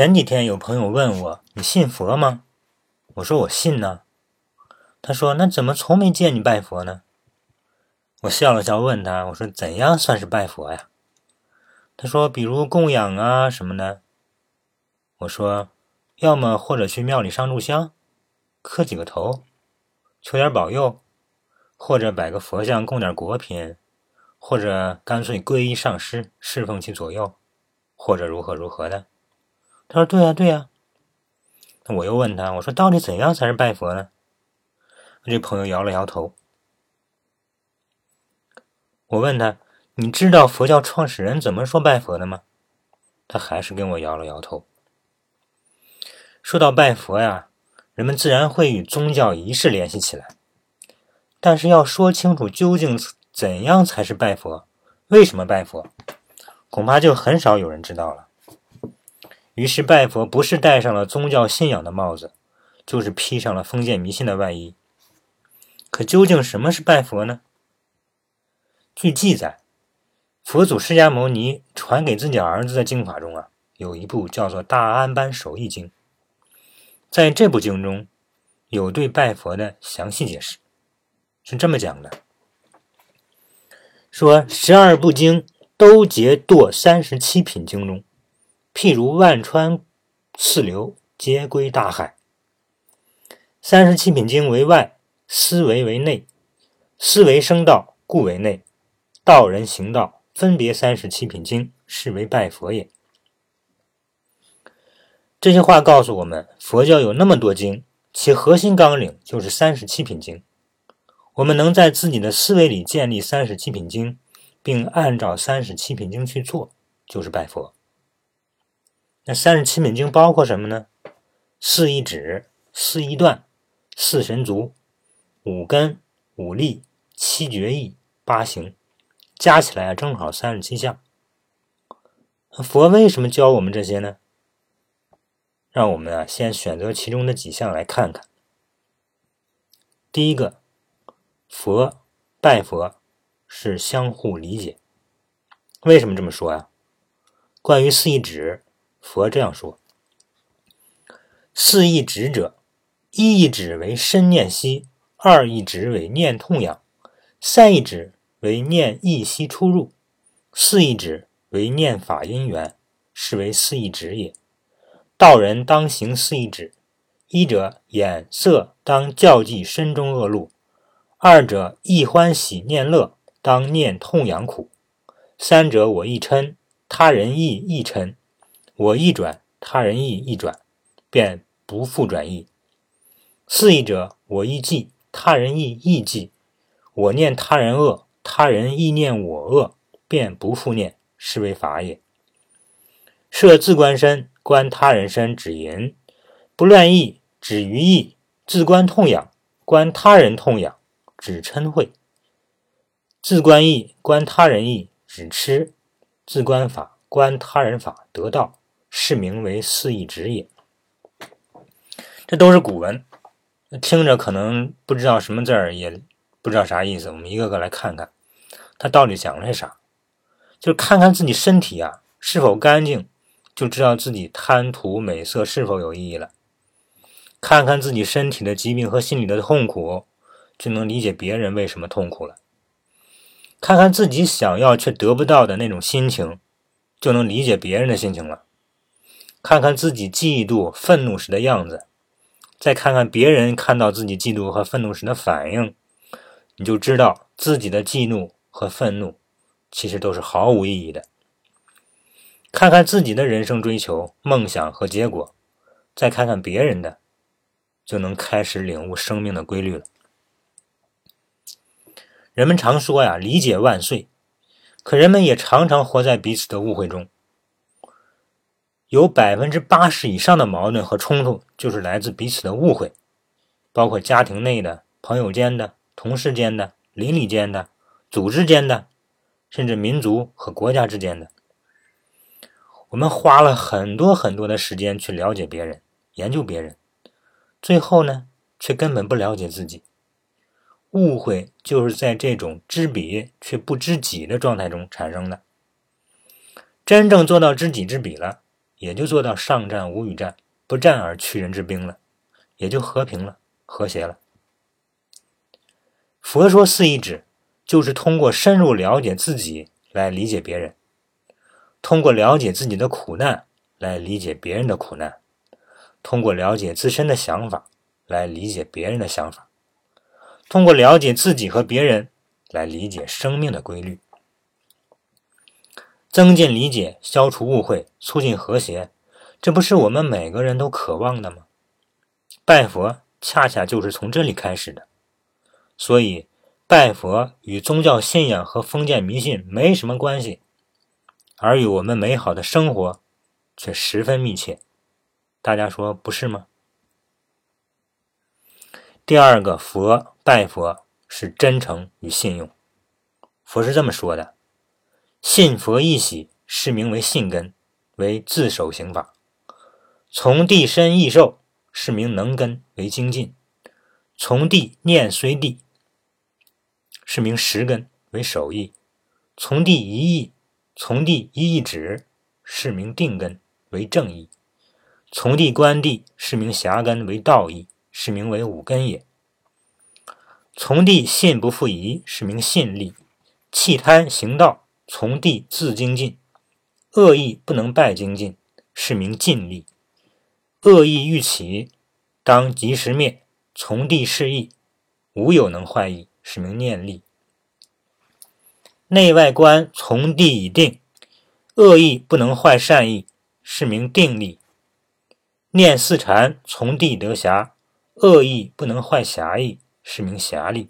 前几天有朋友问我：“你信佛吗？”我说：“我信呢。”他说：“那怎么从没见你拜佛呢？”我笑了笑，问他：“我说怎样算是拜佛呀？”他说：“比如供养啊什么的。”我说：“要么或者去庙里上炷香，磕几个头，求点保佑，或者摆个佛像供点果品，或者干脆皈依上师，侍奉其左右，或者如何如何的。”他说：“对呀，对呀。”那我又问他：“我说到底怎样才是拜佛呢？”这朋友摇了摇头。我问他：“你知道佛教创始人怎么说拜佛的吗？”他还是跟我摇了摇头。说到拜佛呀，人们自然会与宗教仪式联系起来。但是要说清楚究竟怎样才是拜佛，为什么拜佛，恐怕就很少有人知道了。于是拜佛不是戴上了宗教信仰的帽子，就是披上了封建迷信的外衣。可究竟什么是拜佛呢？据记载，佛祖释迦牟尼传给自己儿子的经法中啊，有一部叫做《大安般守义经》。在这部经中，有对拜佛的详细解释，是这么讲的：说十二部经都结堕三十七品经中，譬如万川四流，皆归大海。三十七品经为外。思维为内，思维生道，故为内。道人行道，分别三十七品经，是为拜佛也。这些话告诉我们，佛教有那么多经，其核心纲领就是三十七品经。我们能在自己的思维里建立三十七品经，并按照三十七品经去做，就是拜佛。那三十七品经包括什么呢？四义指、四一段、四神足。五根、五力、七绝艺、八行，加起来正好三十七项。佛为什么教我们这些呢？让我们啊先选择其中的几项来看看。第一个，佛拜佛是相互理解。为什么这么说呀？关于四义指，佛这样说：四义指者，一义指为身念息。二一指为念痛痒，三一指为念意息出入，四一指为念法因缘，是为四一指也。道人当行四一指：一者眼色当教济身中恶露；二者意欢喜念乐，当念痛痒苦；三者我亦嗔，他人亦亦嗔；我意转，他人意亦转，便不复转意。四意者我意记。他人亦亦记，我念他人恶，他人亦念我恶，便不复念，是为法也。设自观身，观他人身，止淫；不乱意，止于意；自观痛痒，观他人痛痒，止嗔恚；自观意，观他人意，止痴；自观法，观他人法，得道，是名为四意止也。这都是古文。听着可能不知道什么字儿，也不知道啥意思。我们一个个来看看，他到底讲的是啥？就是看看自己身体啊是否干净，就知道自己贪图美色是否有意义了。看看自己身体的疾病和心里的痛苦，就能理解别人为什么痛苦了。看看自己想要却得不到的那种心情，就能理解别人的心情了。看看自己嫉妒、愤怒时的样子。再看看别人看到自己嫉妒和愤怒时的反应，你就知道自己的嫉妒和愤怒其实都是毫无意义的。看看自己的人生追求、梦想和结果，再看看别人的，就能开始领悟生命的规律了。人们常说呀，理解万岁，可人们也常常活在彼此的误会中。有百分之八十以上的矛盾和冲突，就是来自彼此的误会，包括家庭内的、朋友间的、同事间的、邻里间的、组织间的，甚至民族和国家之间的。我们花了很多很多的时间去了解别人、研究别人，最后呢，却根本不了解自己。误会就是在这种知彼却不知己的状态中产生的。真正做到知己知彼了。也就做到上战无与战，不战而屈人之兵了，也就和平了，和谐了。佛说四义指，就是通过深入了解自己来理解别人，通过了解自己的苦难来理解别人的苦难，通过了解自身的想法来理解别人的想法，通过了解自己和别人来理解生命的规律，增进理解，消除误会，促进和谐，这不是我们每个人都渴望的吗？拜佛恰恰就是从这里开始的。所以，拜佛与宗教信仰和封建迷信没什么关系，而与我们美好的生活却十分密切。大家说不是吗？第二个，佛拜佛是真诚与信用。佛是这么说的：“信佛一喜，是名为信根，为自守行法；从地身易受，是名能根，为精进；从地念虽地。”是名实根为守义，从地一义，从地一义止，是名定根为正义；从地观地，是名狭根为道义，是名为五根也。从地信不复疑，是名信力；弃贪行道，从地自精进；恶意不能败精进，是名尽力；恶意欲起，当及时灭，从地示意，无有能坏意。是名念力，内外观从地已定，恶意不能坏善意，是名定力。念四禅从地得暇，恶意不能坏侠意，是名侠力。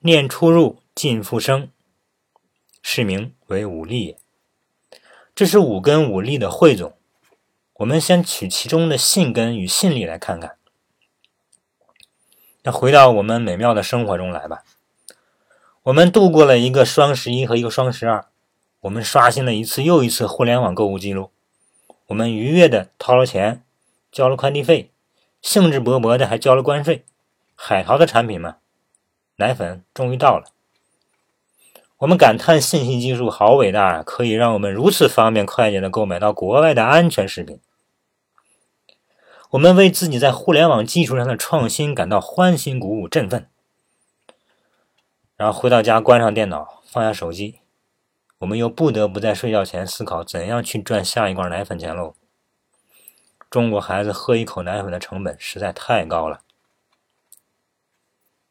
念出入尽复生，是名为五力也。这是五根五力的汇总。我们先取其中的信根与信力来看看。那回到我们美妙的生活中来吧。我们度过了一个双十一和一个双十二，我们刷新了一次又一次互联网购物记录。我们愉悦的掏了钱，交了快递费，兴致勃勃的还交了关税。海淘的产品嘛，奶粉终于到了。我们感叹信息技术好伟大，可以让我们如此方便快捷的购买到国外的安全食品。我们为自己在互联网技术上的创新感到欢欣鼓舞、振奋。然后回到家，关上电脑，放下手机，我们又不得不在睡觉前思考怎样去赚下一罐奶粉钱喽。中国孩子喝一口奶粉的成本实在太高了。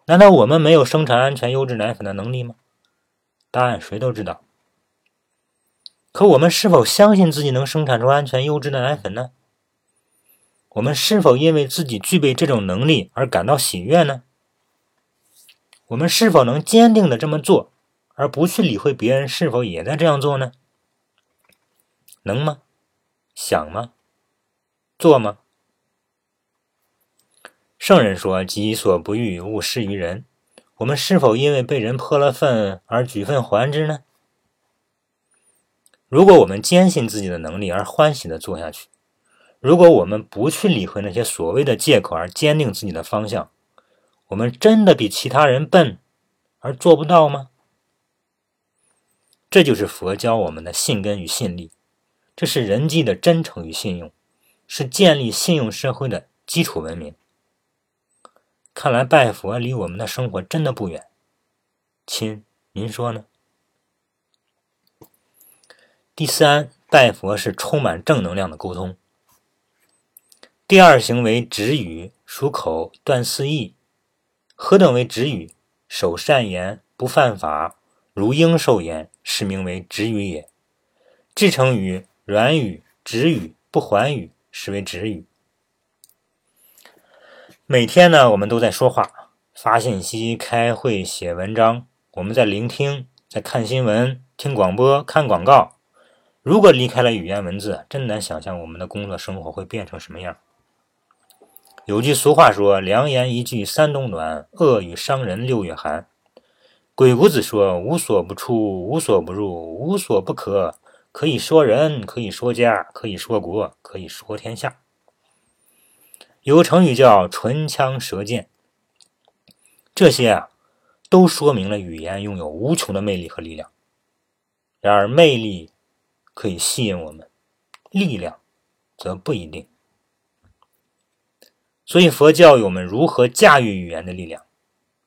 难道我们没有生产安全优质奶粉的能力吗？答案谁都知道。可我们是否相信自己能生产出安全优质的奶粉呢？我们是否因为自己具备这种能力而感到喜悦呢？我们是否能坚定的这么做，而不去理会别人是否也在这样做呢？能吗？想吗？做吗？圣人说：“己所不欲，勿施于人。”我们是否因为被人泼了粪而举粪还之呢？如果我们坚信自己的能力而欢喜的做下去。如果我们不去理会那些所谓的借口，而坚定自己的方向，我们真的比其他人笨而做不到吗？这就是佛教我们的信根与信力，这是人际的真诚与信用，是建立信用社会的基础文明。看来拜佛离我们的生活真的不远，亲，您说呢？第三，拜佛是充满正能量的沟通。第二行为止语，属口断四意。何等为止语？守善言，不犯法，如应受言，是名为止语也。至成语软语、止语、不还语，是为止语。每天呢，我们都在说话、发信息、开会、写文章，我们在聆听、在看新闻、听广播、看广告。如果离开了语言文字，真难想象我们的工作生活会变成什么样。有句俗话说：“良言一句三冬暖，恶语伤人六月寒。”鬼谷子说：“无所不出，无所不入，无所不可。可以说人，可以说家，可以说国，可以说天下。”有个成语叫“唇枪舌剑”，这些啊，都说明了语言拥有无穷的魅力和力量。然而，魅力可以吸引我们，力量则不一定。所以佛教我们如何驾驭语言的力量，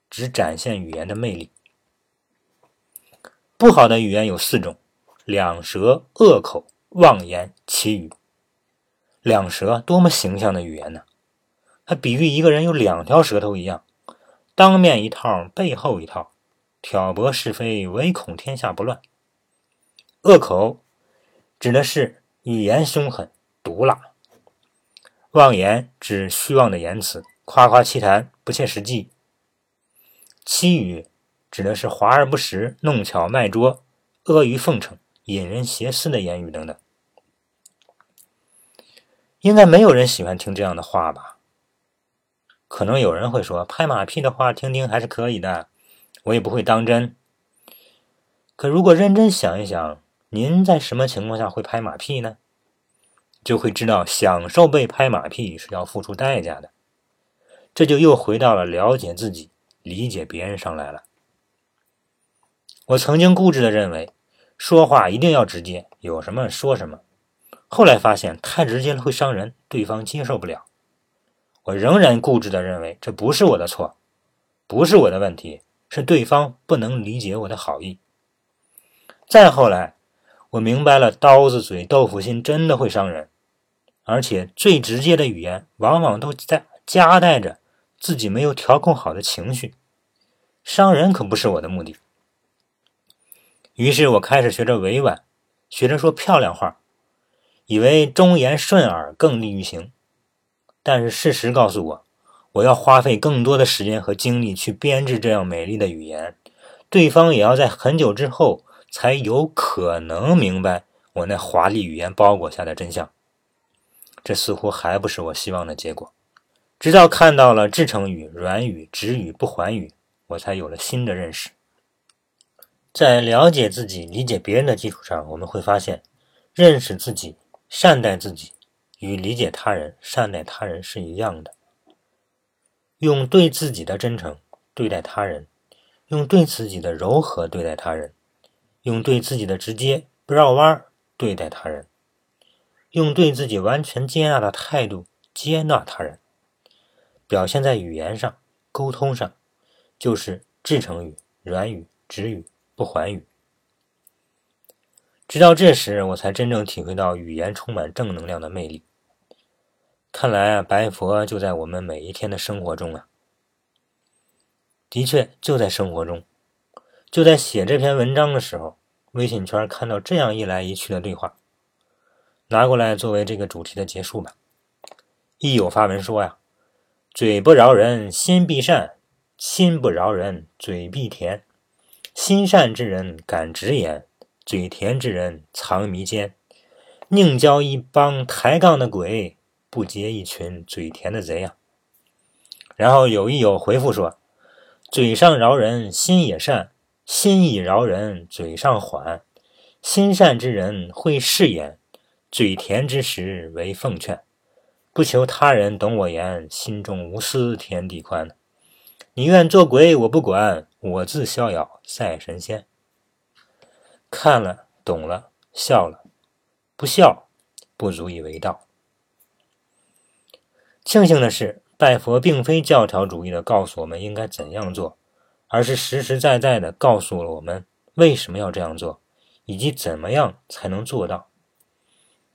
只展现语言的魅力。不好的语言有四种：两舌、恶口、妄言、绮语。两舌多么形象的语言呢？它比喻一个人有两条舌头一样，当面一套，背后一套，挑拨是非，唯恐天下不乱。恶口指的是语言凶狠、毒辣；妄言指虚妄的言辞，夸夸其谈，不切实际；绮语指的是华而不实、弄巧卖拙、阿谀奉承、引人邪思的言语等等。应该没有人喜欢听这样的话吧？可能有人会说，拍马屁的话听听还是可以的，我也不会当真。可如果认真想一想，您在什么情况下会拍马屁呢？就会知道，享受被拍马屁是要付出代价的。这就又回到了了解自己、理解别人上来了。我曾经固执的认为，说话一定要直接，有什么说什么。后来发现太直接了会伤人，对方接受不了。我仍然固执地认为这不是我的错，不是我的问题，是对方不能理解我的好意。再后来，我明白了，刀子嘴豆腐心真的会伤人，而且最直接的语言往往都在夹带着自己没有调控好的情绪，伤人可不是我的目的。于是我开始学着委婉，学着说漂亮话。以为忠言顺耳更利于行，但是事实告诉我，我要花费更多的时间和精力去编织这样美丽的语言，对方也要在很久之后才有可能明白我那华丽语言包裹下的真相。这似乎还不是我希望的结果。直到看到了至诚语、软语、直语、不还语，我才有了新的认识。在了解自己、理解别人的基础上，我们会发现，认识自己。善待自己，与理解他人、善待他人是一样的。用对自己的真诚对待他人，用对自己的柔和对待他人，用对自己的直接不绕弯对待他人，用对自己完全接纳的态度接纳他人，表现在语言上、沟通上，就是至诚语、软语、直语、不还语。直到这时，我才真正体会到语言充满正能量的魅力。看来啊，白佛就在我们每一天的生活中啊。的确，就在生活中，就在写这篇文章的时候，微信圈看到这样一来一去的对话，拿过来作为这个主题的结束吧。一有发文说呀：“嘴不饶人，心必善；心不饶人，嘴必甜。心善之人敢直言。”嘴甜之人藏迷奸，宁交一帮抬杠的鬼，不接一群嘴甜的贼呀。然后有一友回复说：“嘴上饶人，心也善；心已饶人，嘴上缓。心善之人会誓言，嘴甜之时为奉劝。不求他人懂我言，心中无私天地宽。你愿做鬼我不管，我自逍遥赛神仙。”看了，懂了，笑了，不笑不足以为道。庆幸的是，拜佛并非教条主义的告诉我们应该怎样做，而是实实在在的告诉了我们为什么要这样做，以及怎么样才能做到。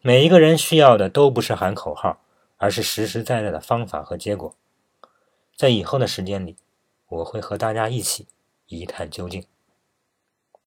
每一个人需要的都不是喊口号，而是实实在在的方法和结果。在以后的时间里，我会和大家一起一探究竟。